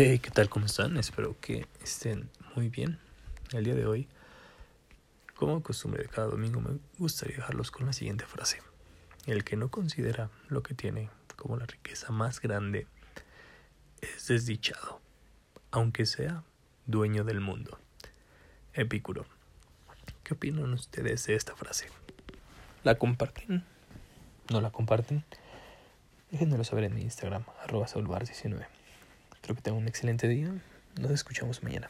Hey, ¿qué tal? ¿Cómo están? Espero que estén muy bien. El día de hoy, como costumbre de cada domingo, me gustaría dejarlos con la siguiente frase. El que no considera lo que tiene como la riqueza más grande es desdichado, aunque sea dueño del mundo. Epicuro. ¿Qué opinan ustedes de esta frase? ¿La comparten? ¿No la comparten? Déjenmelo saber en mi Instagram, arroba 19 Espero que tengan un excelente día. Nos escuchamos mañana.